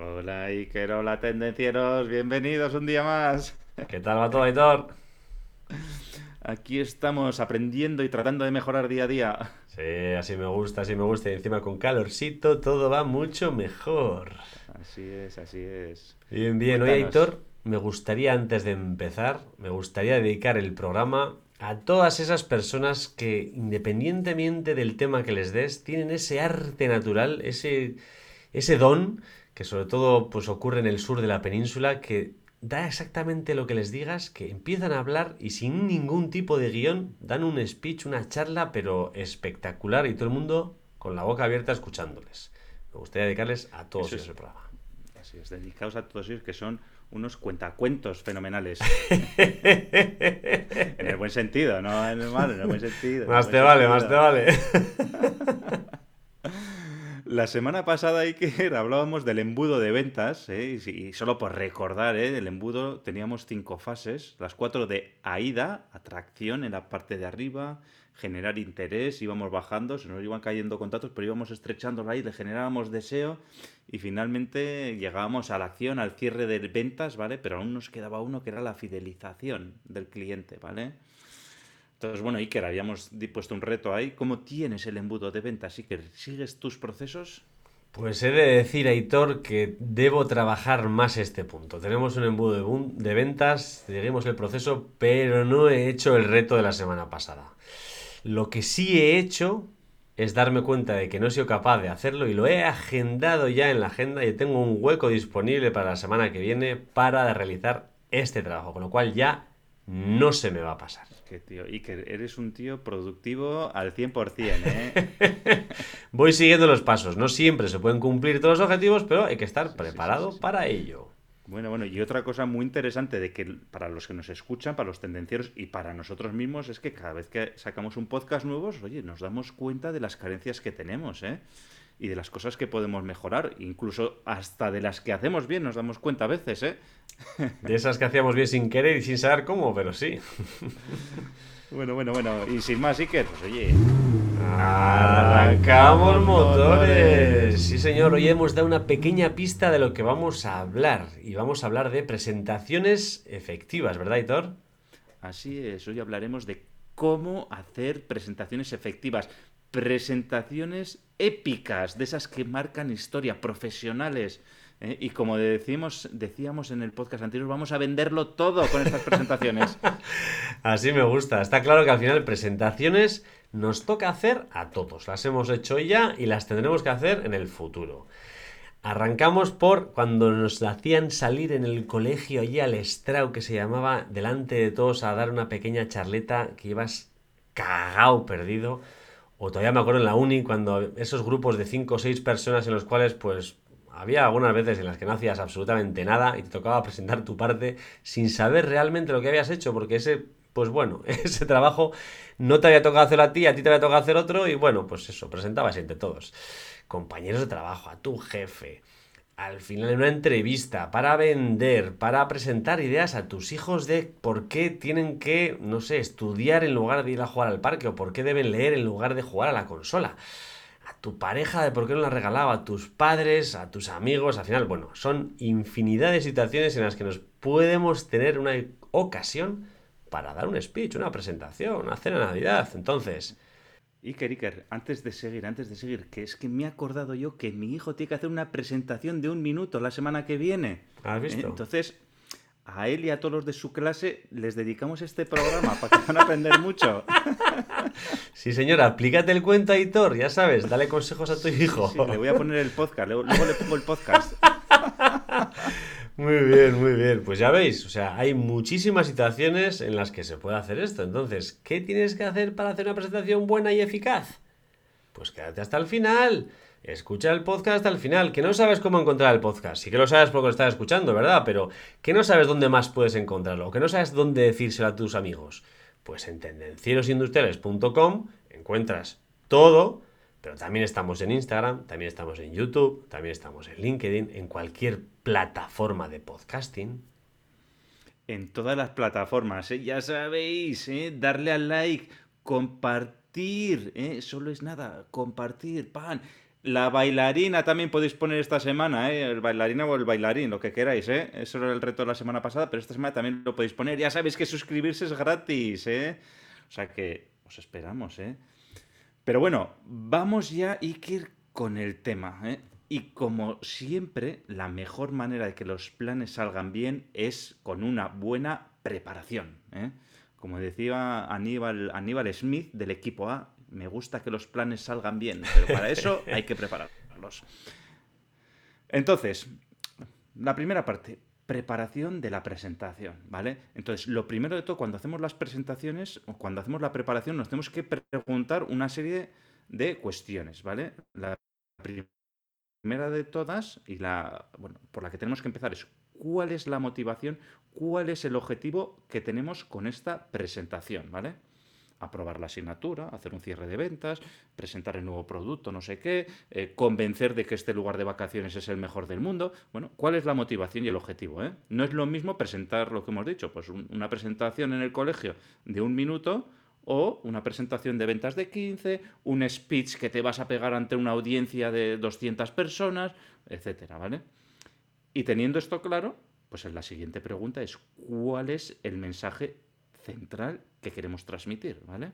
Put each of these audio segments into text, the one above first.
Hola Iker, hola tendencieros, bienvenidos un día más. ¿Qué tal va todo, Aitor? Aquí estamos aprendiendo y tratando de mejorar día a día. Sí, así me gusta, así me gusta. Y encima con calorcito todo va mucho mejor. Así es, así es. Bien, bien. Cuéntanos. Aitor, me gustaría antes de empezar, me gustaría dedicar el programa a todas esas personas que, independientemente del tema que les des, tienen ese arte natural, ese, ese don, que sobre todo pues, ocurre en el sur de la península, que da exactamente lo que les digas, que empiezan a hablar y sin ningún tipo de guion dan un speech, una charla, pero espectacular y todo el mundo con la boca abierta escuchándoles. Me gustaría dedicarles a todos ellos el programa. Así es, dedicados a todos ellos que son unos cuentacuentos fenomenales. en el buen sentido, no en el malo, en el buen sentido. Más te vale, sentido. más te vale. La semana pasada, Iker, hablábamos del embudo de ventas, ¿eh? y, solo por recordar, ¿eh? el embudo teníamos cinco fases, las cuatro de AIDA, atracción en la parte de arriba, generar interés, íbamos bajando, se nos iban cayendo contactos, pero íbamos estrechando ahí, le generábamos deseo y finalmente llegábamos a la acción, al cierre de ventas, ¿vale? Pero aún nos quedaba uno que era la fidelización del cliente, ¿vale? Entonces, bueno, Iker, habíamos puesto un reto ahí. ¿Cómo tienes el embudo de ventas, Iker? ¿Sigues tus procesos? Pues he de decir, Aitor, que debo trabajar más este punto. Tenemos un embudo de, de ventas, seguimos el proceso, pero no he hecho el reto de la semana pasada. Lo que sí he hecho es darme cuenta de que no he sido capaz de hacerlo y lo he agendado ya en la agenda y tengo un hueco disponible para la semana que viene para realizar este trabajo, con lo cual ya no se me va a pasar. Que tío, Iker, eres un tío productivo al 100%, ¿eh? Voy siguiendo los pasos, no siempre se pueden cumplir todos los objetivos, pero hay que estar preparado sí, sí. para ello. Bueno, bueno, y otra cosa muy interesante de que para los que nos escuchan, para los tendencieros y para nosotros mismos es que cada vez que sacamos un podcast nuevo, oye, nos damos cuenta de las carencias que tenemos, ¿eh? Y de las cosas que podemos mejorar, incluso hasta de las que hacemos bien nos damos cuenta a veces, ¿eh? De esas que hacíamos bien sin querer y sin saber cómo, pero sí. Bueno, bueno, bueno, y sin más, Iker, pues oye, Arrancamos motores. Sí, señor, hoy hemos dado una pequeña pista de lo que vamos a hablar. Y vamos a hablar de presentaciones efectivas, ¿verdad, Hitor? Así es, hoy hablaremos de cómo hacer presentaciones efectivas, presentaciones épicas, de esas que marcan historia, profesionales. ¿eh? Y como decimos, decíamos en el podcast anterior, vamos a venderlo todo con estas presentaciones. Así me gusta. Está claro que al final presentaciones nos toca hacer a todos. Las hemos hecho ya y las tendremos que hacer en el futuro. Arrancamos por cuando nos hacían salir en el colegio allí al estrao que se llamaba delante de todos a dar una pequeña charleta que ibas cagao perdido. O todavía me acuerdo en la uni cuando esos grupos de 5 o 6 personas en los cuales pues había algunas veces en las que no hacías absolutamente nada y te tocaba presentar tu parte sin saber realmente lo que habías hecho porque ese pues bueno, ese trabajo no te había tocado hacer a ti, a ti te había tocado hacer otro y bueno, pues eso, presentabas entre todos. Compañeros de trabajo, a tu jefe, al final en una entrevista, para vender, para presentar ideas a tus hijos de por qué tienen que, no sé, estudiar en lugar de ir a jugar al parque o por qué deben leer en lugar de jugar a la consola. A tu pareja de por qué no la regalaba, a tus padres, a tus amigos, al final, bueno, son infinidad de situaciones en las que nos podemos tener una ocasión para dar un speech, una presentación, una cena de Navidad. Entonces, Iker, Iker, antes de seguir, antes de seguir, que es que me he acordado yo que mi hijo tiene que hacer una presentación de un minuto la semana que viene. ¿has visto? ¿eh? Entonces, a él y a todos los de su clase les dedicamos este programa para que van a aprender mucho. Sí, señora, aplícate el cuento, Aitor, ya sabes, dale consejos a tu hijo. Sí, le voy a poner el podcast, luego luego le pongo el podcast. Muy bien, muy bien. Pues ya veis, o sea, hay muchísimas situaciones en las que se puede hacer esto. Entonces, ¿qué tienes que hacer para hacer una presentación buena y eficaz? Pues quédate hasta el final, Escucha el podcast al final, que no sabes cómo encontrar el podcast. Sí que lo sabes porque lo estás escuchando, ¿verdad? Pero que no sabes dónde más puedes encontrarlo, que no sabes dónde decírselo a tus amigos. Pues en tendencierosindustriales.com encuentras todo, pero también estamos en Instagram, también estamos en YouTube, también estamos en LinkedIn, en cualquier plataforma de podcasting. En todas las plataformas, ¿eh? ya sabéis, ¿eh? darle al like, compartir, ¿eh? solo es nada, compartir, pan. La bailarina también podéis poner esta semana, ¿eh? El bailarina o el bailarín, lo que queráis, ¿eh? Eso era el reto de la semana pasada, pero esta semana también lo podéis poner. Ya sabéis que suscribirse es gratis, ¿eh? O sea que os esperamos, ¿eh? Pero bueno, vamos ya, Iker, con el tema, ¿eh? Y como siempre, la mejor manera de que los planes salgan bien es con una buena preparación, ¿eh? Como decía Aníbal, Aníbal Smith del equipo A, me gusta que los planes salgan bien, pero para eso hay que prepararlos. Entonces, la primera parte, preparación de la presentación, ¿vale? Entonces, lo primero de todo, cuando hacemos las presentaciones o cuando hacemos la preparación, nos tenemos que preguntar una serie de cuestiones, ¿vale? La primera de todas y la, bueno, por la que tenemos que empezar es cuál es la motivación, cuál es el objetivo que tenemos con esta presentación, ¿vale? Aprobar la asignatura, hacer un cierre de ventas, presentar el nuevo producto, no sé qué, eh, convencer de que este lugar de vacaciones es el mejor del mundo. Bueno, ¿cuál es la motivación y el objetivo? Eh? No es lo mismo presentar lo que hemos dicho, pues una presentación en el colegio de un minuto o una presentación de ventas de 15, un speech que te vas a pegar ante una audiencia de 200 personas, etcétera, ¿vale? Y teniendo esto claro, pues la siguiente pregunta es ¿cuál es el mensaje central que queremos transmitir, ¿vale?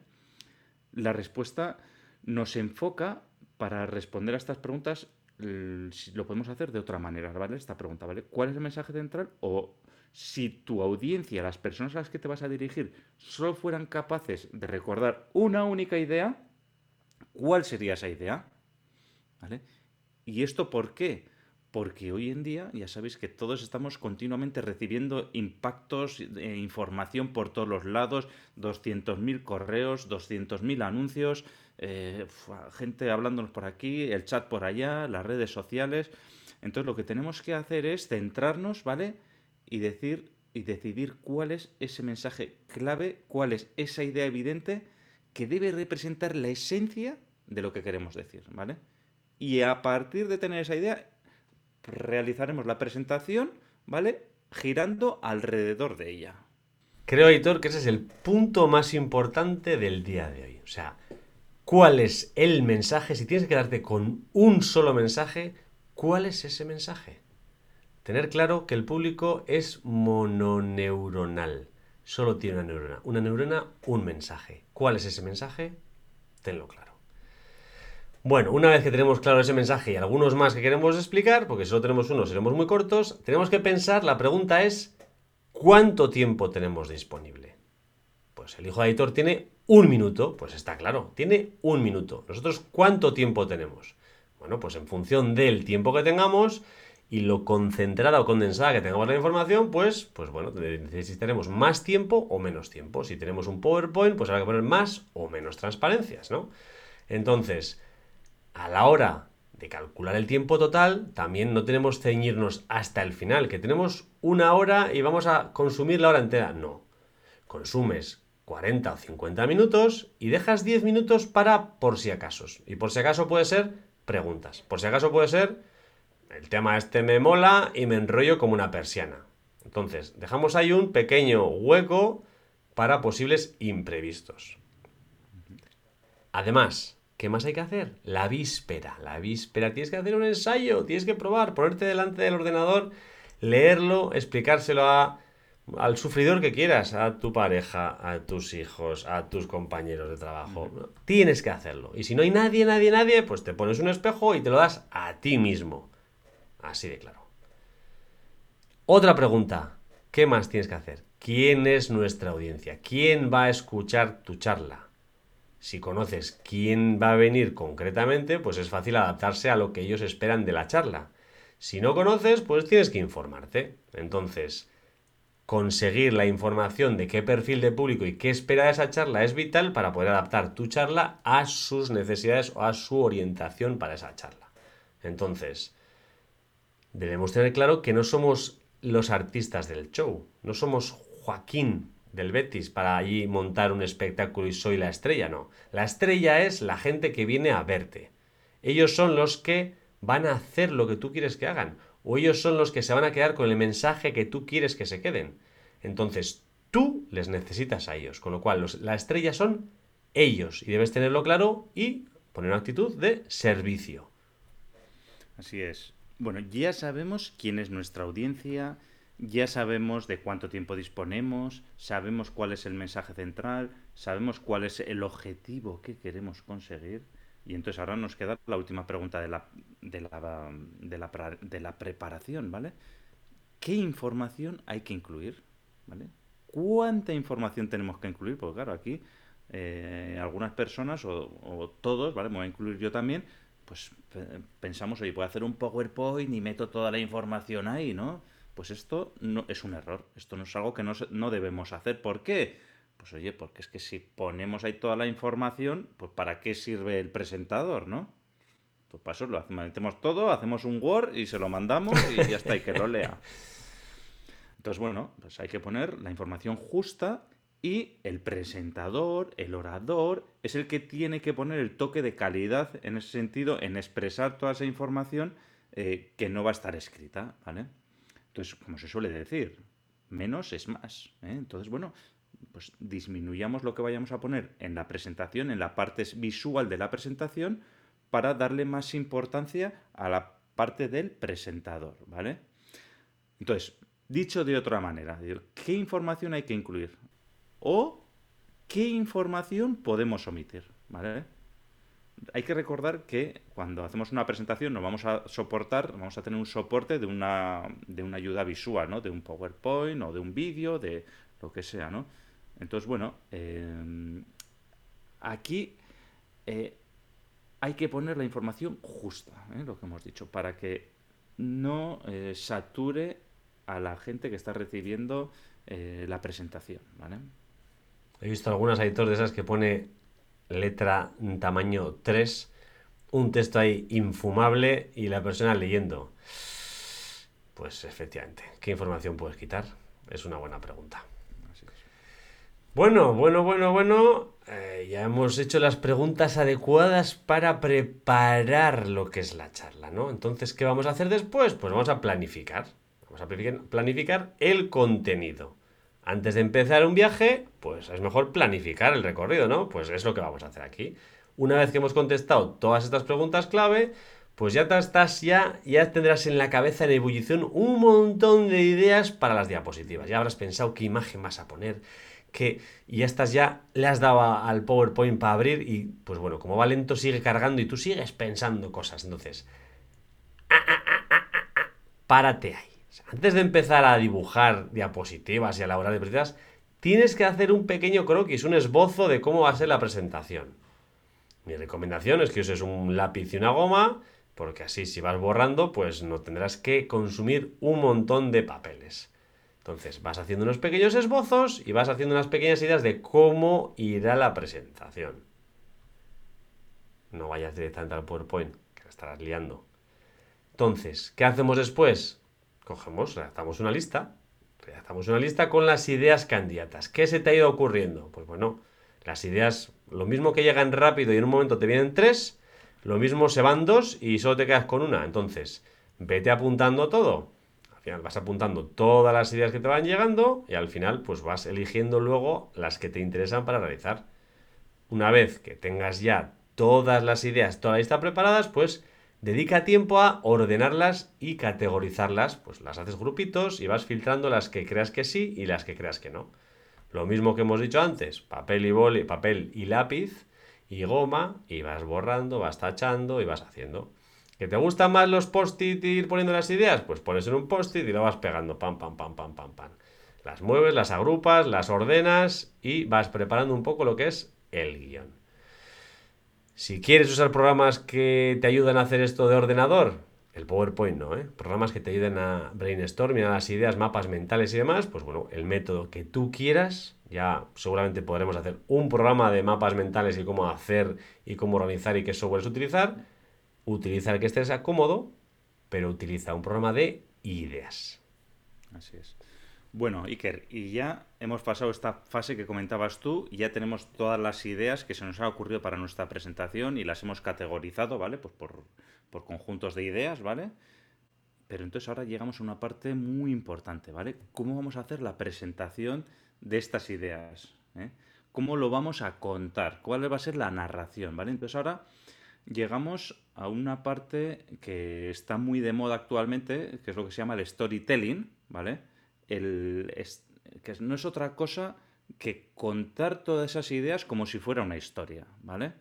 La respuesta nos enfoca para responder a estas preguntas, lo podemos hacer de otra manera, ¿vale? Esta pregunta, ¿vale? ¿Cuál es el mensaje central? O si tu audiencia, las personas a las que te vas a dirigir, solo fueran capaces de recordar una única idea, ¿cuál sería esa idea? ¿Vale? ¿Y esto por qué? Porque hoy en día ya sabéis que todos estamos continuamente recibiendo impactos, e información por todos los lados, 200.000 correos, 200.000 anuncios, eh, gente hablándonos por aquí, el chat por allá, las redes sociales. Entonces lo que tenemos que hacer es centrarnos, ¿vale? Y decir y decidir cuál es ese mensaje clave, cuál es esa idea evidente que debe representar la esencia de lo que queremos decir, ¿vale? Y a partir de tener esa idea, realizaremos la presentación, ¿vale? Girando alrededor de ella. Creo, Editor, que ese es el punto más importante del día de hoy. O sea, ¿cuál es el mensaje? Si tienes que quedarte con un solo mensaje, ¿cuál es ese mensaje? Tener claro que el público es mononeuronal. Solo tiene una neurona. Una neurona, un mensaje. ¿Cuál es ese mensaje? Tenlo claro. Bueno, una vez que tenemos claro ese mensaje y algunos más que queremos explicar, porque solo tenemos uno seremos muy cortos, tenemos que pensar, la pregunta es, ¿cuánto tiempo tenemos disponible? Pues el hijo de editor tiene un minuto, pues está claro, tiene un minuto. ¿Nosotros cuánto tiempo tenemos? Bueno, pues en función del tiempo que tengamos y lo concentrada o condensada que tengamos la información, pues, pues bueno, necesitaremos más tiempo o menos tiempo. Si tenemos un PowerPoint, pues habrá que poner más o menos transparencias, ¿no? Entonces, a la hora de calcular el tiempo total, también no tenemos ceñirnos hasta el final, que tenemos una hora y vamos a consumir la hora entera. No. Consumes 40 o 50 minutos y dejas 10 minutos para por si acaso. Y por si acaso puede ser preguntas. Por si acaso puede ser el tema este me mola y me enrollo como una persiana. Entonces, dejamos ahí un pequeño hueco para posibles imprevistos. Además, ¿Qué más hay que hacer? La víspera. La víspera. Tienes que hacer un ensayo, tienes que probar, ponerte delante del ordenador, leerlo, explicárselo al sufridor que quieras, a tu pareja, a tus hijos, a tus compañeros de trabajo. Tienes que hacerlo. Y si no hay nadie, nadie, nadie, pues te pones un espejo y te lo das a ti mismo. Así de claro. Otra pregunta. ¿Qué más tienes que hacer? ¿Quién es nuestra audiencia? ¿Quién va a escuchar tu charla? Si conoces quién va a venir concretamente, pues es fácil adaptarse a lo que ellos esperan de la charla. Si no conoces, pues tienes que informarte. Entonces, conseguir la información de qué perfil de público y qué espera de esa charla es vital para poder adaptar tu charla a sus necesidades o a su orientación para esa charla. Entonces, debemos tener claro que no somos los artistas del show, no somos Joaquín del Betis para allí montar un espectáculo y soy la estrella, no. La estrella es la gente que viene a verte. Ellos son los que van a hacer lo que tú quieres que hagan, o ellos son los que se van a quedar con el mensaje que tú quieres que se queden. Entonces, tú les necesitas a ellos, con lo cual la estrella son ellos y debes tenerlo claro y poner una actitud de servicio. Así es. Bueno, ya sabemos quién es nuestra audiencia, ya sabemos de cuánto tiempo disponemos, sabemos cuál es el mensaje central, sabemos cuál es el objetivo que queremos conseguir. Y entonces ahora nos queda la última pregunta de la, de la, de la, de la preparación, ¿vale? ¿Qué información hay que incluir? ¿Vale? ¿Cuánta información tenemos que incluir? Porque claro, aquí eh, algunas personas o, o, todos, ¿vale? Me voy a incluir yo también, pues pensamos, oye, puedo hacer un PowerPoint y meto toda la información ahí, ¿no? Pues esto no es un error, esto no es algo que no, no debemos hacer. ¿Por qué? Pues oye, porque es que si ponemos ahí toda la información, pues ¿para qué sirve el presentador, no? Pues para eso lo metemos todo, hacemos un Word y se lo mandamos y ya está, y que lo lea. Entonces, bueno, pues hay que poner la información justa y el presentador, el orador, es el que tiene que poner el toque de calidad en ese sentido, en expresar toda esa información eh, que no va a estar escrita, ¿vale? Entonces, como se suele decir, menos es más. ¿eh? Entonces, bueno, pues disminuyamos lo que vayamos a poner en la presentación, en la parte visual de la presentación, para darle más importancia a la parte del presentador, ¿vale? Entonces, dicho de otra manera, ¿qué información hay que incluir? O qué información podemos omitir, ¿vale? Hay que recordar que cuando hacemos una presentación nos vamos a soportar, vamos a tener un soporte de una, de una ayuda visual, ¿no? De un PowerPoint o de un vídeo, de lo que sea, ¿no? Entonces, bueno, eh, aquí eh, hay que poner la información justa, ¿eh? lo que hemos dicho, para que no sature a la gente que está recibiendo la presentación. He visto algunas editores de esas que pone letra tamaño 3, un texto ahí infumable y la persona leyendo. Pues efectivamente, ¿qué información puedes quitar? Es una buena pregunta. Bueno, bueno, bueno, bueno. Eh, ya hemos hecho las preguntas adecuadas para preparar lo que es la charla, ¿no? Entonces, ¿qué vamos a hacer después? Pues vamos a planificar. Vamos a planificar el contenido. Antes de empezar un viaje, pues es mejor planificar el recorrido, ¿no? Pues es lo que vamos a hacer aquí. Una vez que hemos contestado todas estas preguntas clave, pues ya estás, ya, ya tendrás en la cabeza en ebullición un montón de ideas para las diapositivas. Ya habrás pensado qué imagen vas a poner, que y ya estás ya, le has dado al PowerPoint para abrir y pues bueno, como va lento sigue cargando y tú sigues pensando cosas. Entonces, párate ahí antes de empezar a dibujar diapositivas y a elaborar diapositivas, tienes que hacer un pequeño croquis, un esbozo de cómo va a ser la presentación. Mi recomendación es que uses un lápiz y una goma, porque así si vas borrando, pues no tendrás que consumir un montón de papeles. Entonces vas haciendo unos pequeños esbozos y vas haciendo unas pequeñas ideas de cómo irá la presentación. No vayas directamente al PowerPoint, que la estarás liando. Entonces, ¿qué hacemos después? Cogemos, redactamos una lista, redactamos una lista con las ideas candidatas. ¿Qué se te ha ido ocurriendo? Pues bueno, las ideas, lo mismo que llegan rápido y en un momento te vienen tres, lo mismo se van dos y solo te quedas con una. Entonces, vete apuntando todo. Al final vas apuntando todas las ideas que te van llegando y al final pues vas eligiendo luego las que te interesan para realizar. Una vez que tengas ya todas las ideas, toda la lista preparadas, pues Dedica tiempo a ordenarlas y categorizarlas, pues las haces grupitos y vas filtrando las que creas que sí y las que creas que no. Lo mismo que hemos dicho antes, papel y boli, papel y lápiz y goma y vas borrando, vas tachando y vas haciendo. ¿Que te gustan más los post-it y ir poniendo las ideas? Pues pones en un post-it y lo vas pegando, pam, pam, pam, pam, pam, pam. Las mueves, las agrupas, las ordenas y vas preparando un poco lo que es el guion. Si quieres usar programas que te ayudan a hacer esto de ordenador, el PowerPoint no, ¿eh? Programas que te ayuden a brainstorming, a las ideas, mapas mentales y demás, pues bueno, el método que tú quieras, ya seguramente podremos hacer un programa de mapas mentales y cómo hacer y cómo organizar y qué software utilizar. utiliza el que estés cómodo, pero utiliza un programa de ideas. Así es. Bueno, Iker, y ya hemos pasado esta fase que comentabas tú y ya tenemos todas las ideas que se nos han ocurrido para nuestra presentación y las hemos categorizado, ¿vale? Pues por, por conjuntos de ideas, ¿vale? Pero entonces ahora llegamos a una parte muy importante, ¿vale? ¿Cómo vamos a hacer la presentación de estas ideas? ¿eh? ¿Cómo lo vamos a contar? ¿Cuál va a ser la narración? ¿Vale? Entonces ahora llegamos a una parte que está muy de moda actualmente, que es lo que se llama el storytelling, ¿vale? El, que no es otra cosa que contar todas esas ideas como si fuera una historia, ¿vale?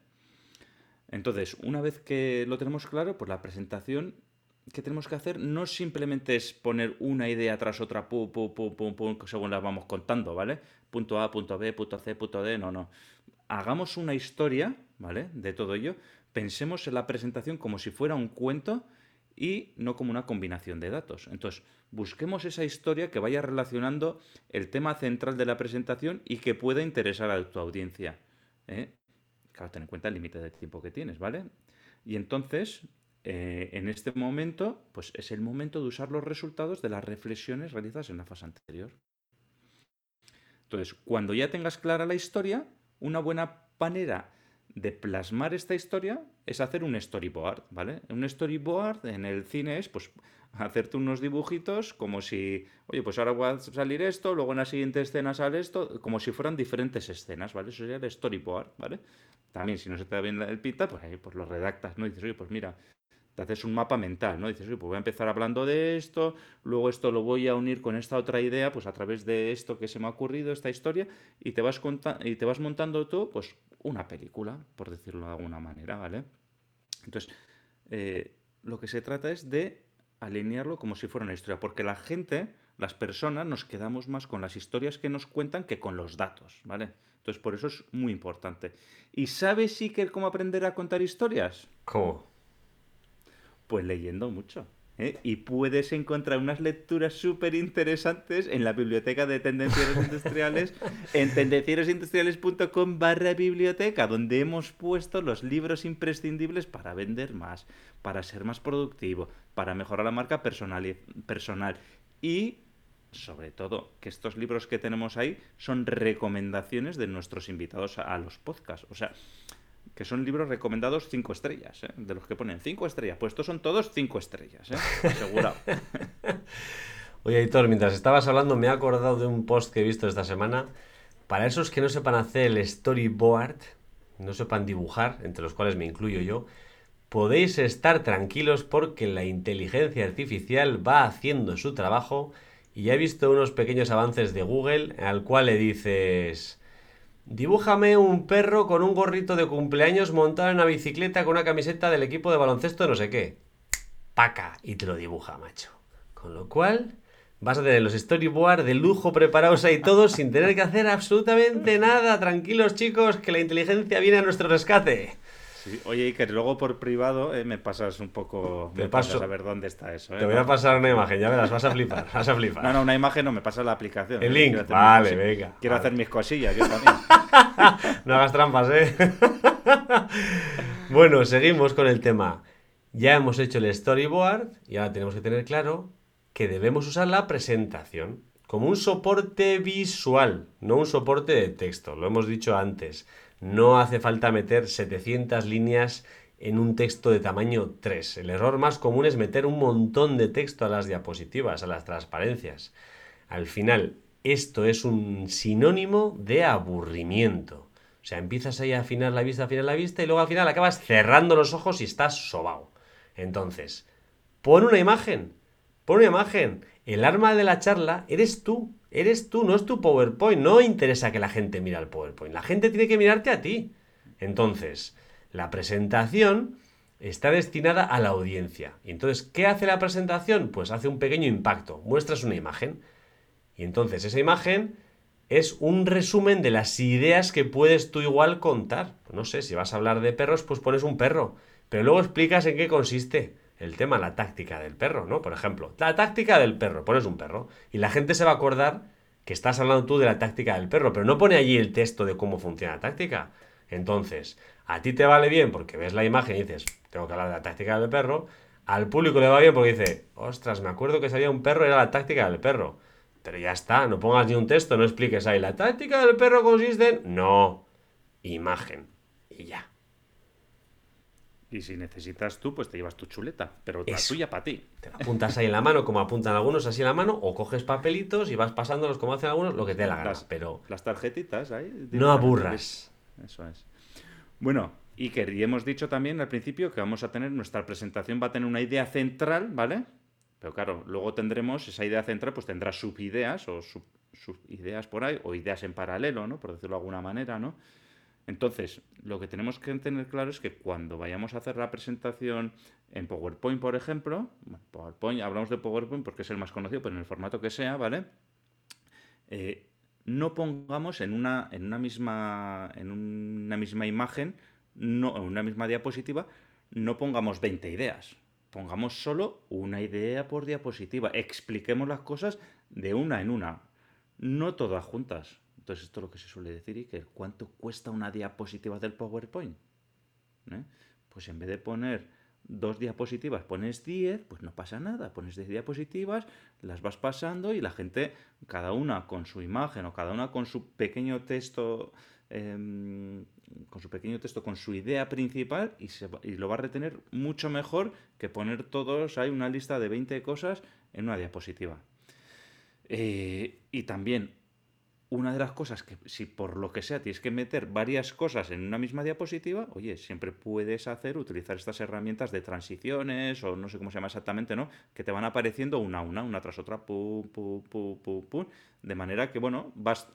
Entonces, una vez que lo tenemos claro, pues la presentación que tenemos que hacer no simplemente es poner una idea tras otra, pum, pum, pum, pum, pum, según la vamos contando, ¿vale? Punto A, punto B, punto C, punto D, no, no. Hagamos una historia, ¿vale? De todo ello. Pensemos en la presentación como si fuera un cuento y no como una combinación de datos. Entonces, busquemos esa historia que vaya relacionando el tema central de la presentación y que pueda interesar a tu audiencia. ¿eh? Claro, ten en cuenta el límite de tiempo que tienes, ¿vale? Y entonces, eh, en este momento, pues es el momento de usar los resultados de las reflexiones realizadas en la fase anterior. Entonces, cuando ya tengas clara la historia, una buena manera de plasmar esta historia es hacer un storyboard, ¿vale? Un storyboard en el cine es, pues, hacerte unos dibujitos como si, oye, pues ahora va a salir esto, luego en la siguiente escena sale esto, como si fueran diferentes escenas, ¿vale? Eso sería el storyboard, ¿vale? También, si no se te da bien el pinta, pues ahí pues lo redactas, ¿no? Y dices, oye, pues mira, te haces un mapa mental, ¿no? Dices, pues voy a empezar hablando de esto, luego esto lo voy a unir con esta otra idea, pues a través de esto que se me ha ocurrido, esta historia, y te vas, y te vas montando tú, pues, una película, por decirlo de alguna manera, ¿vale? Entonces, eh, lo que se trata es de alinearlo como si fuera una historia, porque la gente, las personas, nos quedamos más con las historias que nos cuentan que con los datos, ¿vale? Entonces, por eso es muy importante. ¿Y sabes, Iker, cómo aprender a contar historias? ¿Cómo? Pues leyendo mucho. ¿eh? Y puedes encontrar unas lecturas súper interesantes en la biblioteca de Tendencieros Industriales, en tendencierosindustriales.com barra biblioteca, donde hemos puesto los libros imprescindibles para vender más, para ser más productivo, para mejorar la marca personal, personal y sobre todo, que estos libros que tenemos ahí son recomendaciones de nuestros invitados a, los podcasts. O sea, que son libros recomendados cinco estrellas, ¿eh? de los que ponen cinco estrellas. Pues estos son todos cinco estrellas, ¿eh? asegurado. Oye, Hitor, mientras estabas hablando me he acordado de un post que he visto esta semana. Para esos que no sepan hacer el storyboard, no sepan dibujar, entre los cuales me incluyo yo, podéis estar tranquilos porque la inteligencia artificial va haciendo su trabajo y ya he visto unos pequeños avances de Google al cual le dices... Dibújame un perro con un gorrito de cumpleaños montado en una bicicleta con una camiseta del equipo de baloncesto no sé qué. Paca. Y te lo dibuja, macho. Con lo cual, vas a tener los storyboards de lujo preparados ahí todos sin tener que hacer absolutamente nada. Tranquilos, chicos, que la inteligencia viene a nuestro rescate. Oye, Iker, luego por privado eh, me pasas un poco. Me pasas a ver dónde está eso. Eh, te voy a pasar una imagen, ya verás, vas a flipar. Vas a flipar. No, no, una imagen no, me pasa la aplicación. El link, vale, venga. Quiero hacer mis cosillas, yo también. no hagas trampas, ¿eh? bueno, seguimos con el tema. Ya hemos hecho el storyboard y ahora tenemos que tener claro que debemos usar la presentación como un soporte visual, no un soporte de texto. Lo hemos dicho antes. No hace falta meter 700 líneas en un texto de tamaño 3. El error más común es meter un montón de texto a las diapositivas, a las transparencias. Al final, esto es un sinónimo de aburrimiento. O sea, empiezas ahí a afinar la vista, afinar la vista y luego al final acabas cerrando los ojos y estás sobao. Entonces, pon una imagen. Pon una imagen. El arma de la charla eres tú. Eres tú, no es tu PowerPoint. No interesa que la gente mire el PowerPoint. La gente tiene que mirarte a ti. Entonces, la presentación está destinada a la audiencia. Y entonces, ¿qué hace la presentación? Pues hace un pequeño impacto. Muestras una imagen. Y entonces esa imagen es un resumen de las ideas que puedes tú igual contar. No sé, si vas a hablar de perros, pues pones un perro. Pero luego explicas en qué consiste el tema, la táctica del perro, ¿no? Por ejemplo, la táctica del perro, pones un perro y la gente se va a acordar que estás hablando tú de la táctica del perro, pero no pone allí el texto de cómo funciona la táctica. Entonces, a ti te vale bien porque ves la imagen y dices, tengo que hablar de la táctica del perro, al público le va bien porque dice, ostras, me acuerdo que salía un perro, era la táctica del perro. Pero ya está, no pongas ni un texto, no expliques ahí, la táctica del perro consiste en... No, imagen. Y ya. Y si necesitas tú, pues te llevas tu chuleta, pero la Eso. tuya para ti. Te la apuntas ahí en la mano, como apuntan algunos así en la mano, o coges papelitos y vas pasándolos como hacen algunos, lo que te dé la gana. Las, Pero las tarjetitas ahí. no aburras. Eso es. Bueno, y hemos dicho también al principio que vamos a tener, nuestra presentación va a tener una idea central, ¿vale? Pero claro, luego tendremos esa idea central, pues tendrá subideas o sub, subideas por ahí, o ideas en paralelo, ¿no? Por decirlo de alguna manera, ¿no? Entonces, lo que tenemos que tener claro es que cuando vayamos a hacer la presentación en PowerPoint, por ejemplo, PowerPoint, hablamos de PowerPoint porque es el más conocido, pero en el formato que sea, ¿vale? Eh, no pongamos en una, en una misma en una misma imagen, no, en una misma diapositiva, no pongamos 20 ideas. Pongamos solo una idea por diapositiva. Expliquemos las cosas de una en una. No todas juntas. Entonces, esto es lo que se suele decir que cuánto cuesta una diapositiva del PowerPoint. ¿Eh? Pues en vez de poner dos diapositivas, pones 10, pues no pasa nada. Pones 10 diapositivas, las vas pasando y la gente, cada una con su imagen o cada una con su pequeño texto, em, con su pequeño texto, con su idea principal y lo va a retener mucho mejor que poner todos, hay una lista de 20 cosas en una diapositiva. Eh, y también una de las cosas que si por lo que sea tienes que meter varias cosas en una misma diapositiva, oye, siempre puedes hacer, utilizar estas herramientas de transiciones o no sé cómo se llama exactamente, ¿no? Que te van apareciendo una a una, una tras otra, pum, pum, pum, pum, pum, de manera que, bueno, vas,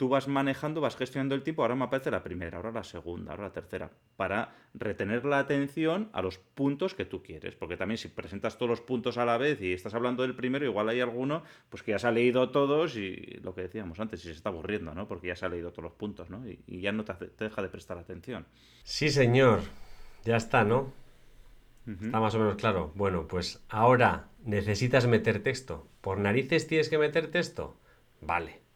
tú vas manejando, vas gestionando el tiempo, ahora me aparece la primera, ahora la segunda, ahora la tercera, para retener la atención a los puntos que tú quieres, porque también si presentas todos los puntos a la vez y estás hablando del primero, igual hay alguno pues que ya se ha leído todos y lo que decíamos antes, y se está aburriendo, ¿no? Porque ya se ha leído todos los puntos, ¿no? Y, y ya no te, deja de prestar atención. Sí, señor. Ya está, ¿no? Está más o menos claro. Bueno, pues ahora necesitas meter texto. ¿Por narices tienes que meter texto? Vale.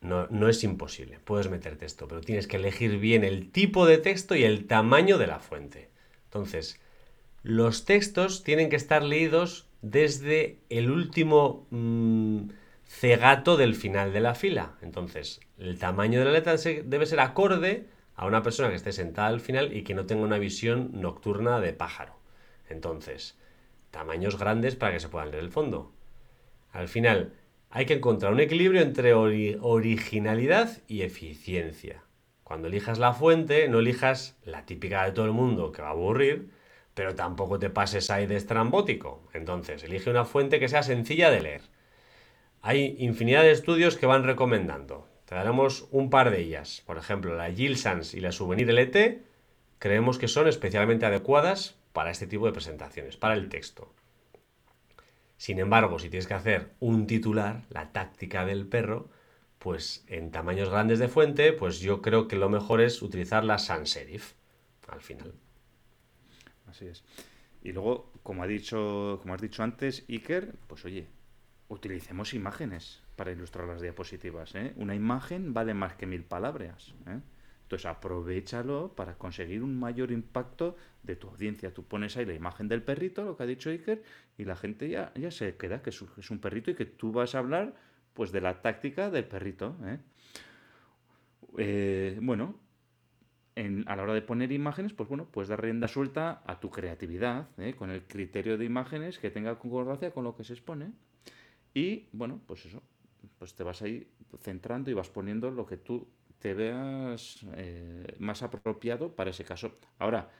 No, no es imposible. Puedes meter texto, pero tienes que elegir bien el tipo de texto y el tamaño de la fuente. Entonces, los textos tienen que estar leídos desde el último mm, cegato del final de la fila. Entonces, el tamaño de la letra debe ser acorde a una persona que esté sentada al final y que no tenga una visión nocturna de pájaro. Entonces, tamaños grandes para que se puedan leer el fondo. Al final, hay que encontrar un equilibrio entre ori- originalidad y eficiencia. Cuando elijas la fuente, no elijas la típica de todo el mundo que va a aburrir, pero tampoco te pases ahí de estrambótico. Entonces, elige una fuente que sea sencilla de leer. Hay infinidad de estudios que van recomendando. Te daremos un par de ellas. Por ejemplo, la Gill Sans y la Souvenir LT creemos que son especialmente adecuadas para este tipo de presentaciones, para el texto. Sin embargo, si tienes que hacer un titular, la táctica del perro, pues en tamaños grandes de fuente, pues yo creo que lo mejor es utilizar la sans serif al final. Así es. Y luego, como ha dicho, como has dicho antes, Iker, pues oye, utilicemos imágenes para ilustrar las diapositivas. ¿eh? Una imagen vale más que mil palabras. ¿eh? Entonces aprovechalo para conseguir un mayor impacto de tu audiencia. Tú pones ahí la imagen del perrito, lo que ha dicho Iker, y la gente ya, ya se queda que es, un- perrito y que tú vas a hablar pues de la táctica del perrito. ¿eh? Eh, bueno, en- a la hora de poner imágenes, pues bueno, puedes dar rienda suelta a tu creatividad, ¿eh? con el criterio de imágenes que tenga concordancia con lo que se expone. Y bueno, pues eso, pues te vas ahí centrando y vas poniendo lo que tú te veas eh, más apropiado para ese caso. Ahora,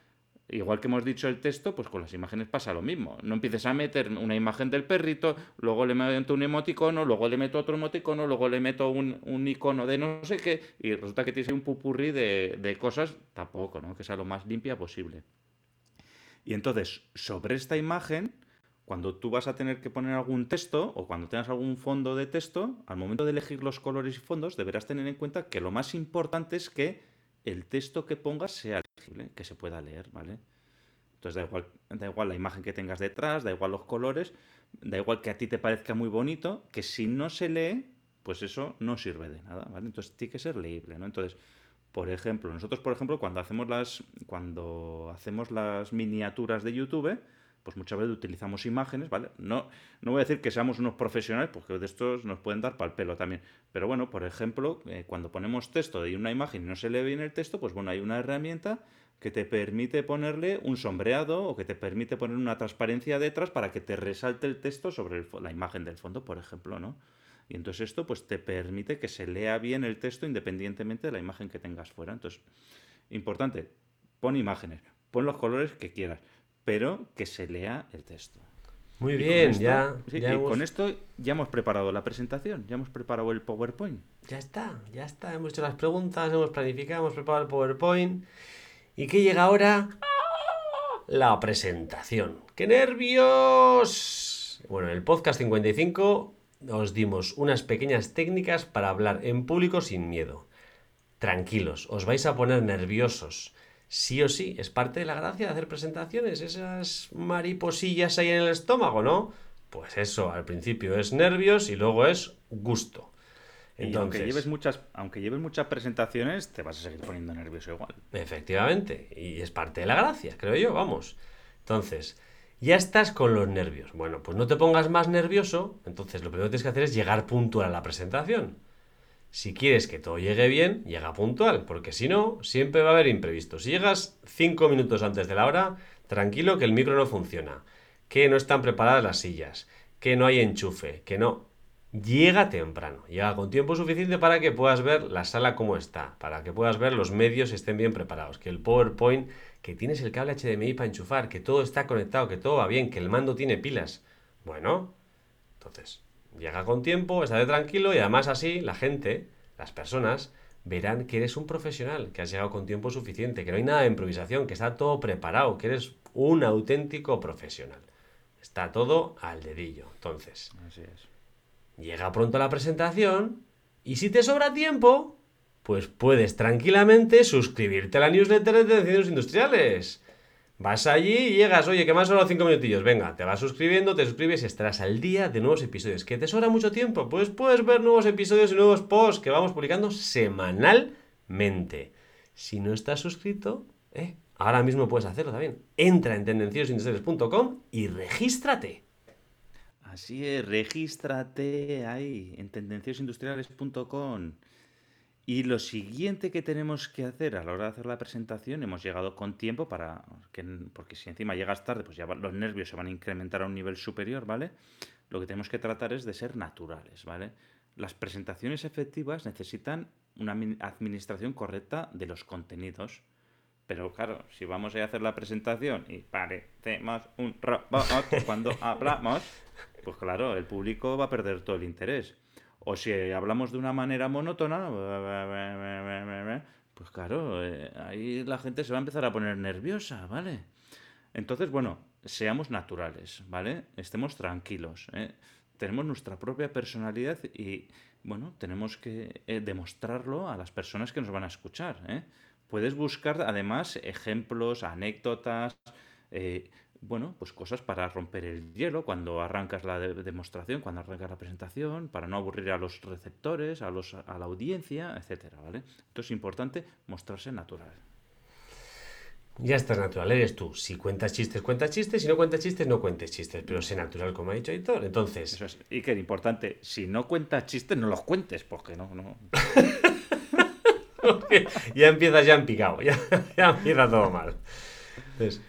igual que hemos dicho el texto, pues con las imágenes pasa lo mismo. No empieces a meter una imagen del perrito, luego le meto un emoticono, luego le meto otro emoticono, luego le meto un, icono de no sé qué, y resulta que tienes ahí un pupurrí de, de cosas, tampoco, ¿no? Que sea lo más limpia posible. Y entonces, sobre esta imagen, cuando tú vas a tener que poner algún texto o cuando tengas algún fondo de texto, al momento de elegir los colores y fondos, deberás tener en cuenta que lo más importante es que el texto que pongas sea legible, que se pueda leer, ¿vale? Entonces da igual, da igual la imagen que tengas detrás, da igual los colores, da igual que a ti te parezca muy bonito, que si no se lee, pues eso no sirve de nada, ¿vale? Entonces tiene que ser leíble, ¿no? Entonces, Por ejemplo, nosotros, por ejemplo, cuando hacemos las, cuando hacemos las miniaturas de YouTube, pues muchas veces utilizamos imágenes, ¿vale? No, no voy a decir que seamos unos profesionales, porque de estos nos pueden dar pal pelo también. Pero bueno, por ejemplo, eh, cuando ponemos texto de una imagen y no se lee bien el texto, pues bueno, hay una herramienta que te permite ponerle un sombreado o que te permite poner una transparencia detrás para que te resalte el texto sobre la imagen del fondo, por ejemplo, ¿no? Y entonces esto pues te permite que se lea bien el texto independientemente de la imagen que tengas fuera. Entonces, importante, pon imágenes, pon los colores que quieras, pero que se lea el texto. Muy bien, ya. y con esto ya hemos preparado la presentación, ya hemos preparado el PowerPoint. Ya está, ya está. Hemos hecho las preguntas, hemos planificado, hemos preparado el PowerPoint. ¿Y qué llega ahora? La presentación. ¡Qué nervios! Bueno, en el podcast 55 os dimos unas pequeñas técnicas para hablar en público sin miedo. Tranquilos, os vais a poner nerviosos. Sí o sí, es parte de la gracia de hacer presentaciones, esas mariposillas ahí en el estómago, ¿no? Pues eso, al principio es nervios y luego es gusto. Entonces, aunque lleves muchas, aunque lleves muchas presentaciones, te vas a seguir poniendo nervioso igual. Efectivamente, y es parte de la gracia, creo yo, vamos. Entonces, ya estás con los nervios. Bueno, pues no te pongas más nervioso, entonces lo primero que tienes que hacer es llegar puntual a la presentación. Si quieres que todo llegue bien, llega puntual, porque si no, siempre va a haber imprevistos. Si llegas cinco minutos antes de la hora, tranquilo que el micro no funciona, que no están preparadas las sillas, que no hay enchufe, que no. Llega temprano, llega con tiempo suficiente para que puedas ver la sala como está, para que puedas ver los medios estén bien preparados, que el PowerPoint que tienes el cable HDMI para enchufar, que todo está conectado, que todo va bien, que el mando tiene pilas. Bueno, entonces, llega con tiempo, estate tranquilo y además así la gente, las personas, verán que eres un profesional, que has llegado con tiempo suficiente, que no hay nada de improvisación, que está todo preparado, que eres un auténtico profesional. Está todo al dedillo. Entonces, así es. llega pronto la presentación y si te sobra tiempo, pues puedes tranquilamente suscribirte a la newsletter de Tendencias Industriales. Vas allí y llegas, oye, que me han sobrado cinco minutillos. Venga, te vas suscribiendo, te suscribes y estarás al día de nuevos episodios. ¿Que te sobra mucho tiempo? Pues puedes ver nuevos episodios y nuevos posts que vamos publicando semanalmente. Si no estás suscrito, eh, ahora mismo puedes hacerlo también. Entra en tendenciosindustriales.com y regístrate. Así es, regístrate ahí en tendenciosindustriales.com. Y lo siguiente que tenemos que hacer a la hora de hacer la presentación, hemos llegado con tiempo para que, porque si encima llegas tarde, pues ya los nervios se van a incrementar a un nivel superior, ¿vale? Lo que tenemos que tratar es de ser naturales, ¿vale? Las presentaciones efectivas necesitan una administración correcta de los contenidos. Pero claro, si vamos a hacer la presentación y parecemos un robot cuando hablamos, pues claro, el público va a perder todo el interés. O si hablamos de una manera monótona, pues claro, eh, ahí la gente se va a empezar a poner nerviosa, ¿vale? Entonces, bueno, seamos naturales, ¿vale? Estemos tranquilos. ¿eh? Tenemos nuestra propia personalidad y, bueno, tenemos que eh, demostrarlo a las personas que nos van a escuchar. Puedes buscar, además, ejemplos, anécdotas, bueno, pues cosas para romper el hielo cuando arrancas la demostración, cuando arrancas la presentación, para no aburrir a los receptores, a, los, a la audiencia, etcétera, ¿vale? Entonces es importante mostrarse natural. Ya estás natural, eres tú. Si cuentas chistes, cuentas chistes. Si no cuentas chistes, no cuentes chistes. Pero sé natural, como ha dicho Editor. Entonces. Eso es. Y que importante, si no cuentas chistes, no los cuentes, porque no, no. ya empiezas ya en picado. Ya, ya empieza todo mal. Entonces,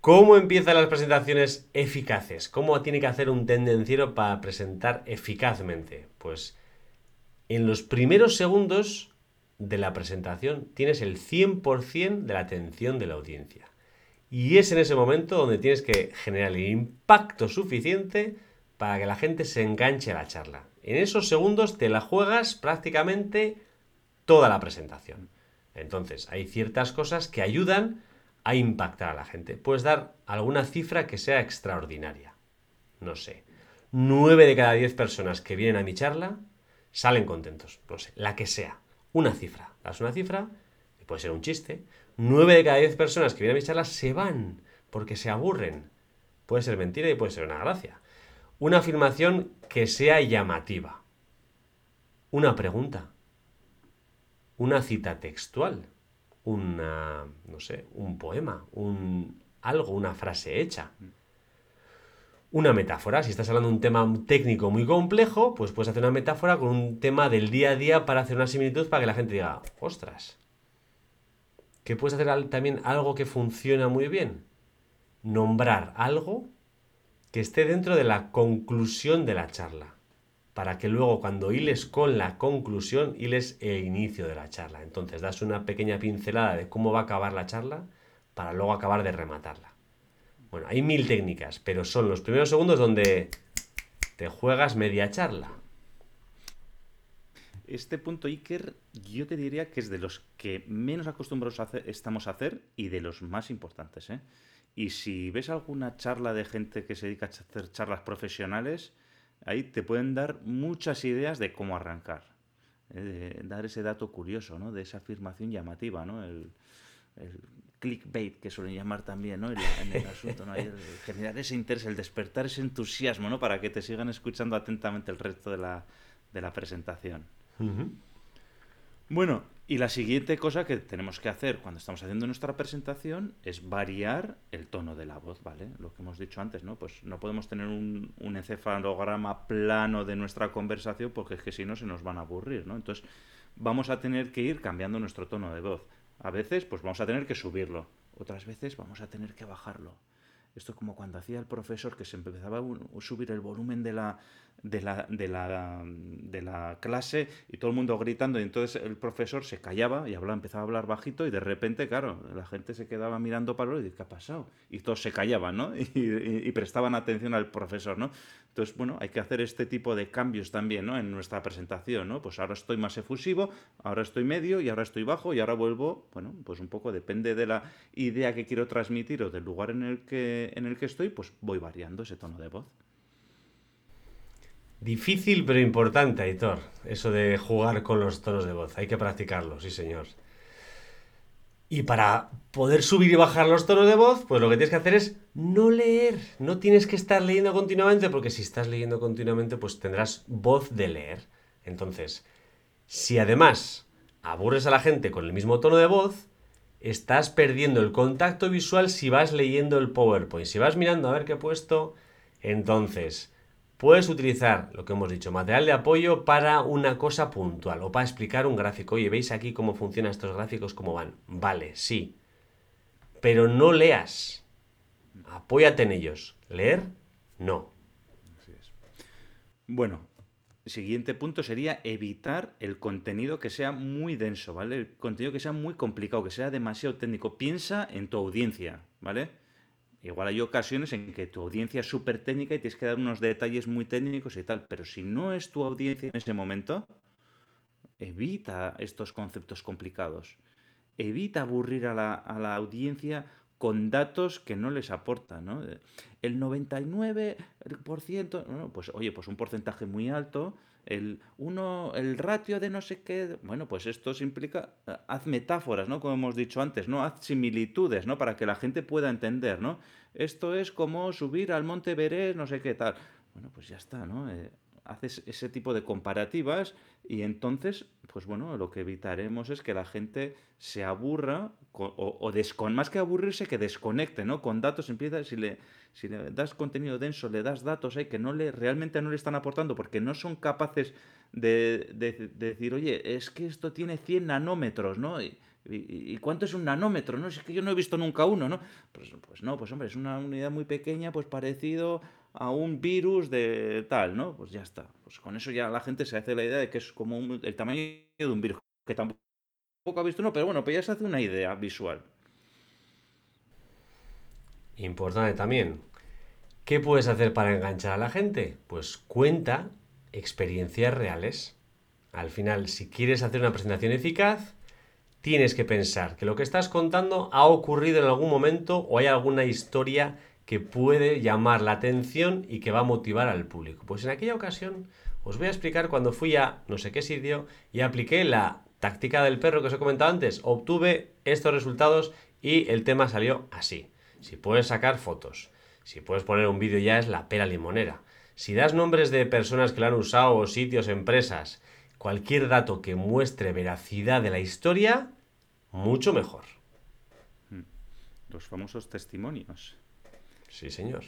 ¿Cómo empiezan las presentaciones eficaces? ¿Cómo tiene que hacer un tendenciero para presentar eficazmente? Pues en los primeros segundos de la presentación tienes el 100% de la atención de la audiencia. Y es en ese momento donde tienes que generar el impacto suficiente para que la gente se enganche a la charla. En esos segundos te la juegas prácticamente toda la presentación. Entonces, hay ciertas cosas que ayudan a impactar a la gente. Puedes dar alguna cifra que sea extraordinaria. No sé. 9 de cada 10 personas que vienen a mi charla salen contentos. No sé, la que sea. Una cifra. Das una cifra, puede ser un chiste. 9 de cada 10 personas que vienen a mi charla se van porque se aburren. Puede ser mentira y puede ser una gracia. Una afirmación que sea llamativa. Una pregunta. una cita textual, una, no sé, un poema, un algo, una frase hecha. Una metáfora, si estás hablando de un tema técnico muy complejo, pues puedes hacer una metáfora con un tema del día a día para hacer una similitud para que la gente diga, ostras, que puedes hacer también algo que funciona muy bien. Nombrar algo que esté dentro de la conclusión de la charla, para que luego cuando hiles con la conclusión, hiles el inicio de la charla. Entonces das una pequeña pincelada de cómo va a acabar la charla para luego acabar de rematarla. Bueno, hay mil técnicas, pero son los primeros segundos donde te juegas media charla. Este punto Iker, yo te diría que es de los que menos acostumbrados estamos a hacer y de los más importantes. ¿eh? Y si ves alguna charla de gente que se dedica a hacer charlas profesionales, ahí te pueden dar muchas ideas de cómo arrancar. ¿eh? dar ese dato curioso, ¿no? De esa afirmación llamativa, ¿no? El, clickbait que suelen llamar también, ¿no? En, el asunto, ¿no? El, generar ese interés, el despertar ese entusiasmo, ¿no? Para que te sigan escuchando atentamente el resto de la, de la presentación. Bueno, y la siguiente cosa que tenemos que hacer cuando estamos haciendo nuestra presentación es variar el tono de la voz, ¿vale? Lo que hemos dicho antes, ¿no? Pues no podemos tener un, encefalograma plano de nuestra conversación porque es que si no se nos van a aburrir, ¿no? Entonces vamos a tener que ir cambiando nuestro tono de voz. A veces pues vamos a tener que subirlo, otras veces vamos a tener que bajarlo. Esto es como cuando hacía el profesor que se empezaba a subir el volumen de la, de la, de la, de la clase y todo el mundo gritando y entonces el profesor se callaba y hablaba, empezaba a hablar bajito y de repente, claro, la gente se quedaba mirando para y dice, ¿qué ha pasado? Y todos se callaban, ¿no? Y, prestaban atención al profesor, ¿no? Entonces, bueno, hay que hacer este tipo de cambios también, ¿no? En nuestra presentación, ¿no? Pues ahora estoy más efusivo, ahora estoy medio y ahora estoy bajo y ahora vuelvo, bueno, pues un poco depende de la idea que quiero transmitir o del lugar en el que, en el que estoy, pues voy variando ese tono de voz. Difícil pero importante, Aitor, eso de jugar con los tonos de voz. Hay que practicarlo, sí señor. Y para poder subir y bajar los tonos de voz, pues lo que tienes que hacer es no leer. No tienes que estar leyendo continuamente, porque si estás leyendo continuamente, pues tendrás voz de leer. Entonces, si además aburres a la gente con el mismo tono de voz, estás perdiendo el contacto visual si vas leyendo el PowerPoint. Si vas mirando a ver qué he puesto, entonces Puedes utilizar lo que hemos dicho, material de apoyo para una cosa puntual o para explicar un gráfico. Oye, ¿veis aquí cómo funcionan estos gráficos, cómo van? Vale, sí. Pero no leas. Apóyate en ellos. ¿Leer? No. Bueno, siguiente punto sería evitar el contenido que sea muy denso, ¿vale? El contenido que sea muy complicado, que sea demasiado técnico. Piensa en tu audiencia, ¿vale? Igual hay ocasiones en que tu audiencia es súper técnica y tienes que dar unos detalles muy técnicos y tal, pero si no es tu audiencia en ese momento, evita estos conceptos complicados. Evita aburrir a la, audiencia con datos que no les aportan. ¿no? El 99%, pues oye, pues un porcentaje muy alto, el uno, el ratio de no sé qué, bueno, pues esto implica, eh, haz metáforas, ¿no? Como hemos dicho antes, ¿no? Haz similitudes, ¿no? Para que la gente pueda entender, ¿no? Esto es como subir al Monte Verés, no sé qué tal. Bueno, pues ya está, ¿no? Eh, haces ese tipo de comparativas y entonces, pues bueno, lo que evitaremos es que la gente se aburra o, o más que aburrirse, que desconecte, ¿no? Con datos empieza, si le, si le das contenido denso, le das datos ahí que no le, realmente no le están aportando porque no son capaces de, decir, oye, es que esto tiene 100 nanómetros, ¿no? Y, cuánto es un nanómetro? ¿no? Es que yo no he visto nunca uno, ¿no? Pues, pues no, pues hombre, es una unidad muy pequeña, pues parecido a un virus de tal, ¿no? Pues ya está. Pues con eso ya la gente se hace la idea de que es como el tamaño de un virus, que tampoco ha visto uno, pero bueno, pues ya se hace una idea visual. Importante también. ¿Qué puedes hacer para enganchar a la gente? Pues cuenta experiencias reales. Al final, si quieres hacer una presentación eficaz, tienes que pensar que lo que estás contando ha ocurrido en algún momento o hay alguna historia que puede llamar la atención y que va a motivar al público. Pues en aquella ocasión os voy a explicar cuando fui a no sé qué sitio y apliqué la táctica del perro que os he comentado antes. Obtuve estos resultados y el tema salió así. Si puedes sacar fotos, si puedes poner un vídeo ya es la pera limonera. Si das nombres de personas que lo han usado o sitios, empresas, Cualquier dato que muestre veracidad de la historia, mucho mejor. Los famosos testimonios. Sí, señor.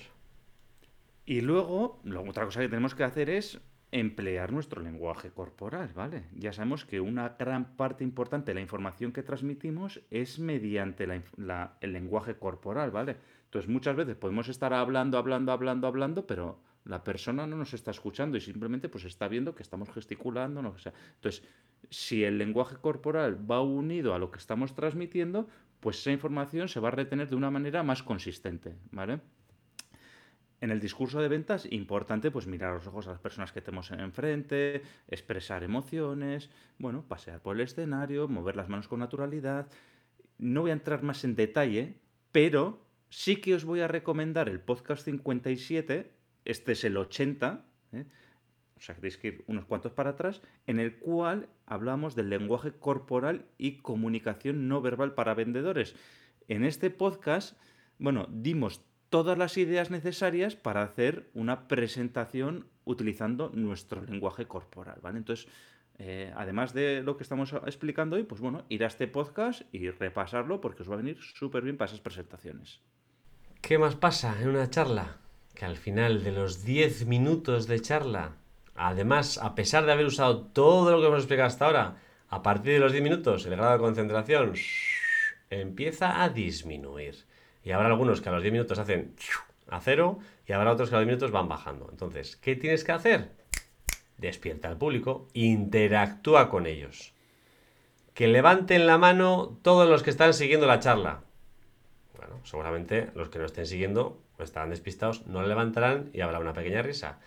Y luego, la otra cosa que tenemos que hacer es emplear nuestro lenguaje corporal, ¿vale? Ya sabemos que una gran parte importante de la información que transmitimos es mediante el lenguaje corporal, ¿vale? Entonces muchas veces podemos estar hablando, hablando, hablando, hablando, pero la persona no nos está escuchando y simplemente pues está viendo que estamos gesticulando, no sea. Entonces, si el lenguaje corporal va unido a lo que estamos transmitiendo, pues esa información se va a retener de una manera más consistente, ¿vale? En el discurso de ventas, importante pues mirar a los ojos a las personas que tenemos enfrente, expresar emociones, bueno, pasear por el escenario, mover las manos con naturalidad. No voy a entrar más en detalle, pero sí que os voy a recomendar el podcast 57, este es el 80, ¿eh? o sea, tenéis que ir unos cuantos para atrás, en el cual hablamos del lenguaje corporal y comunicación no verbal para vendedores. En este podcast, bueno, dimos todas las ideas necesarias para hacer una presentación utilizando nuestro lenguaje corporal, ¿vale? Entonces, eh, además de lo que estamos explicando hoy, pues bueno, ir a este podcast y repasarlo porque os va a venir súper bien para esas presentaciones. ¿Qué más pasa en una charla? Que al final de los 10 minutos de charla, además, a pesar de haber usado todo lo que hemos explicado hasta ahora, a partir de los 10 minutos el grado de concentración empieza a disminuir. Y habrá algunos que a los 10 minutos hacen a cero y habrá otros que a los 10 minutos van bajando. Entonces, ¿qué tienes que hacer? Despierta al público, interactúa con ellos. Que levanten la mano todos los que están siguiendo la charla. Bueno, seguramente los que no estén siguiendo o estarán despistados, no levantarán y habrá una pequeña risa.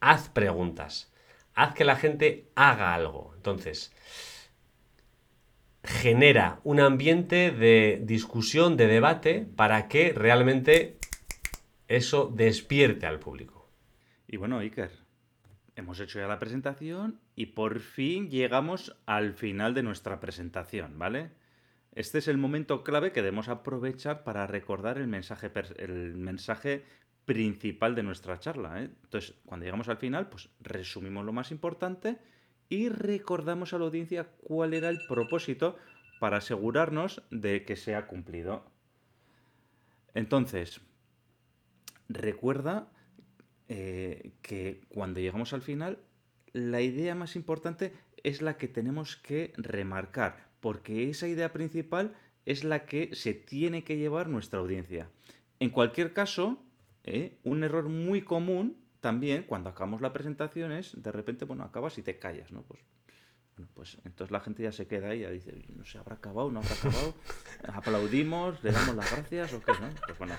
Haz preguntas. Haz que la gente haga algo. Entonces, genera un ambiente de discusión, de debate, para que realmente eso despierte al público. Y bueno, Iker, hemos hecho ya la presentación y por fin llegamos al final de nuestra presentación, ¿vale? Este es el momento clave que debemos aprovechar para recordar el mensaje, el mensaje principal de nuestra charla. ¿eh? Entonces, cuando llegamos al final, pues resumimos lo más importante y recordamos a la audiencia cuál era el propósito para asegurarnos de que se ha cumplido. Entonces, recuerda eh, que cuando llegamos al final, la idea más importante es la que tenemos que remarcar, porque esa idea principal es la que se tiene que llevar nuestra audiencia. En cualquier caso, eh, un error muy común también cuando acabamos la presentación es, de repente, bueno, acabas y te callas, ¿no? Pues, bueno, pues entonces la gente ya se queda ahí y dice, no sé, ¿habrá acabado? ¿No habrá acabado? ¿Aplaudimos? ¿Le damos las gracias o qué, no? Pues bueno,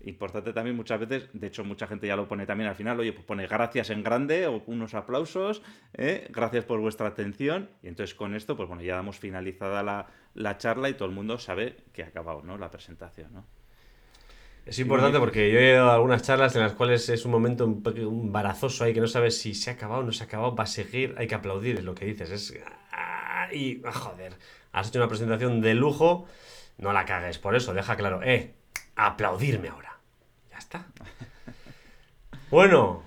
importante también muchas veces, de hecho mucha gente ya lo pone también al final, oye, pues pone gracias en grande o unos aplausos, ¿eh? gracias por vuestra atención y entonces con esto, pues bueno, ya damos finalizada la, la charla y todo el mundo sabe que ha acabado, ¿no? La presentación. Es importante porque yo he a algunas charlas en las cuales es un momento un embarazoso ahí que no sabes si se ha acabado o no se ha acabado, va a seguir, hay que aplaudir, es lo que dices. Es... Ah, y, ah, joder, has hecho una presentación de lujo, no la cagues por eso, deja claro, eh, aplaudirme ahora. Ya está. Bueno,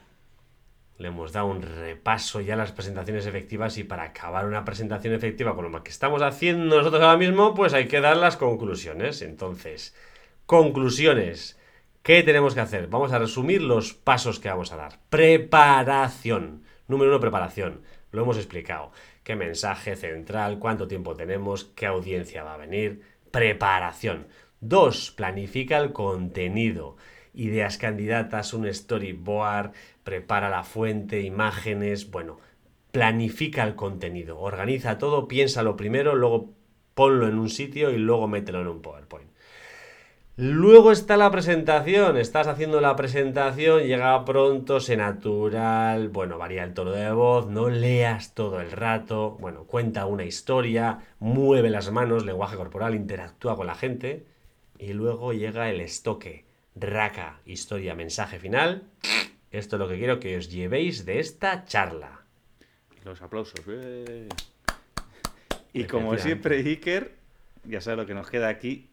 le hemos dado un repaso ya a las presentaciones efectivas y para acabar una presentación efectiva con lo que estamos haciendo nosotros ahora mismo, pues hay que dar las conclusiones. Entonces... Conclusiones. ¿Qué tenemos que hacer? Vamos a resumir los pasos que vamos a dar. Preparación. Número uno, preparación. Lo hemos explicado. ¿Qué mensaje central? ¿Cuánto tiempo tenemos? ¿Qué audiencia va a venir? Preparación. Dos, planifica el contenido. Ideas candidatas, un storyboard, prepara la fuente, imágenes. Bueno, planifica el contenido. Organiza todo, piénsalo primero, luego ponlo en un sitio y luego mételo en un PowerPoint. Luego está la presentación, estás haciendo la presentación, llega pronto, sé natural, bueno, varía el tono de voz, no leas todo el rato, bueno, cuenta una historia, mueve las manos, lenguaje corporal, interactúa con la gente y luego llega el estoque, raca, historia, mensaje final. Esto es lo que quiero que os llevéis de esta charla. Los aplausos. Y como siempre, Iker, ya sabes lo que nos queda aquí,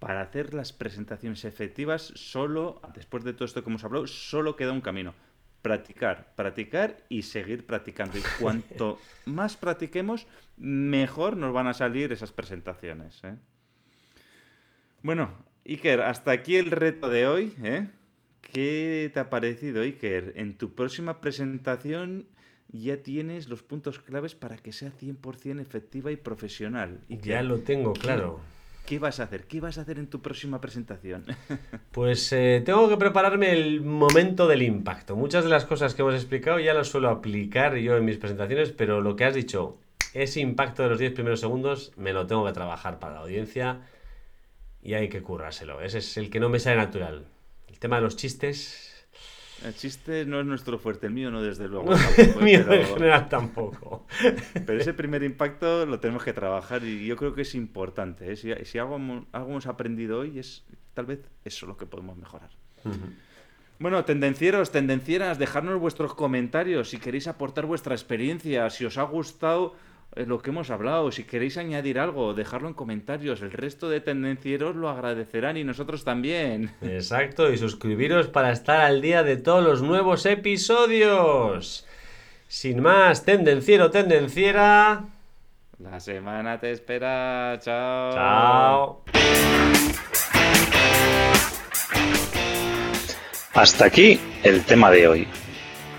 para hacer las presentaciones efectivas, solo, después de todo esto que hemos hablado, solo queda un camino. practicar, practicar y seguir practicando. Y cuanto más practiquemos, mejor nos van a salir esas presentaciones. ¿eh? Bueno, Iker, hasta aquí el reto de hoy. ¿eh? ¿Qué te ha parecido, Iker? En tu próxima presentación ya tienes los puntos claves para que sea 100% efectiva y profesional. ya lo tengo, claro. ¿Qué vas a hacer? ¿Qué vas a hacer en tu próxima presentación? Pues eh, tengo que prepararme el momento del impacto. Muchas de las cosas que hemos explicado ya las suelo aplicar yo en mis presentaciones, pero lo que has dicho, ese impacto de los 10 primeros segundos, me lo tengo que trabajar para la audiencia y hay que currárselo. Ese es el que no me sale natural. El tema de los chistes, el chiste no es nuestro fuerte, el mío no, desde luego. el mío en general tampoco. Pero ese primer impacto lo tenemos que trabajar y yo creo que es importante. ¿eh? Si, algo, hemos aprendido hoy, es tal vez eso lo que podemos mejorar. Bueno, tendencieros, tendencieras, dejadnos vuestros comentarios si queréis aportar vuestra experiencia, si os ha gustado lo que hemos hablado. Si queréis añadir algo, dejarlo en comentarios. El resto de tendencieros lo agradecerán y nosotros también. Exacto, y suscribiros para estar al día de todos los nuevos episodios. Sin más, tendenciero, tendenciera. La semana te espera. Chao. Chao. Hasta aquí el tema de hoy.